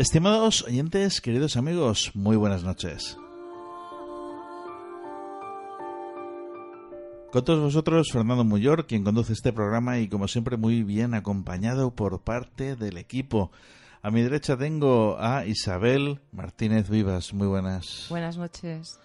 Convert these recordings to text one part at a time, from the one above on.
Estimados oyentes, queridos amigos, muy buenas noches. Con todos vosotros, Fernando Muyor, quien conduce este programa y como siempre muy bien acompañado por parte del equipo. A mi derecha tengo a Isabel Martínez Vivas, muy buenas. Buenas noches.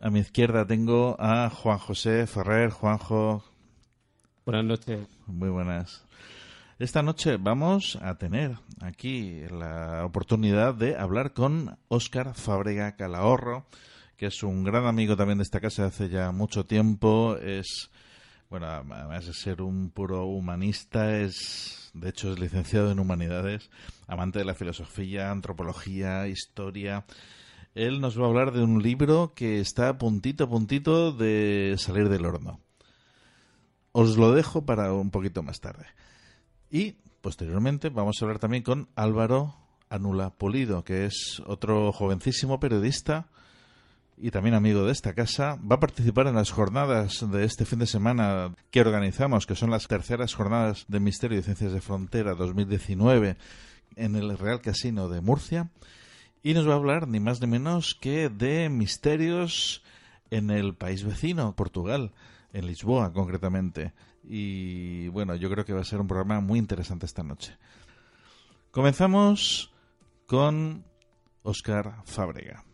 A mi izquierda tengo a Juan José Ferrer. Juanjo. Buenas noches. Muy buenas. Esta noche vamos a tener aquí la oportunidad de hablar con Óscar Fábrega Calahorro, que es un gran amigo también de esta casa hace ya mucho tiempo. Es, bueno, además de ser un puro humanista, es, de hecho, es licenciado en humanidades, amante de la filosofía, antropología, historia. Él nos va a hablar de un libro que está puntito a puntito de salir del horno. Os lo dejo para un poquito más tarde. Y posteriormente vamos a hablar también con Álvaro Anula Polido, que es otro jovencísimo periodista y también amigo de esta casa. Va a participar en las jornadas de este fin de semana que organizamos, que son las terceras jornadas de Misterio y Ciencias de Frontera 2019 en el Real Casino de Murcia. Y nos va a hablar ni más ni menos que de misterios en el país vecino, Portugal, en Lisboa concretamente. Y bueno, yo creo que va a ser un programa muy interesante esta noche. Comenzamos con Oscar Fábrega.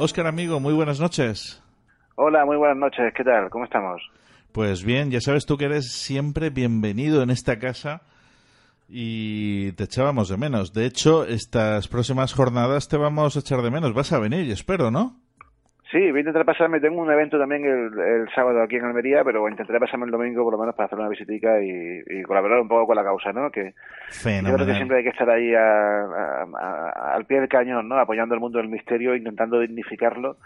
Óscar, amigo, muy buenas noches. Hola, muy buenas noches. ¿Qué tal? ¿Cómo estamos? Pues bien, ya sabes tú que eres siempre bienvenido en esta casa y te echábamos de menos. De hecho, estas próximas jornadas te vamos a echar de menos. Vas a venir, espero, ¿no? Sí, voy a intentar pasarme. Tengo un evento también el, sábado aquí en Almería, pero intentaré pasarme el domingo por lo menos para hacer una visitica y, colaborar un poco con la causa, ¿no? Que yo creo que siempre hay que estar ahí al pie del cañón, ¿no? Apoyando el mundo del misterio, intentando dignificarlo,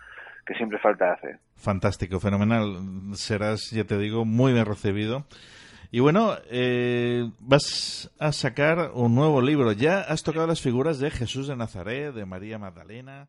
que siempre falta hacer. Fantástico, fenomenal. Serás, ya te digo, muy bien recibido. Y bueno, eh, vas a sacar un nuevo libro. Ya has tocado las figuras de Jesús de Nazaret, de María Magdalena.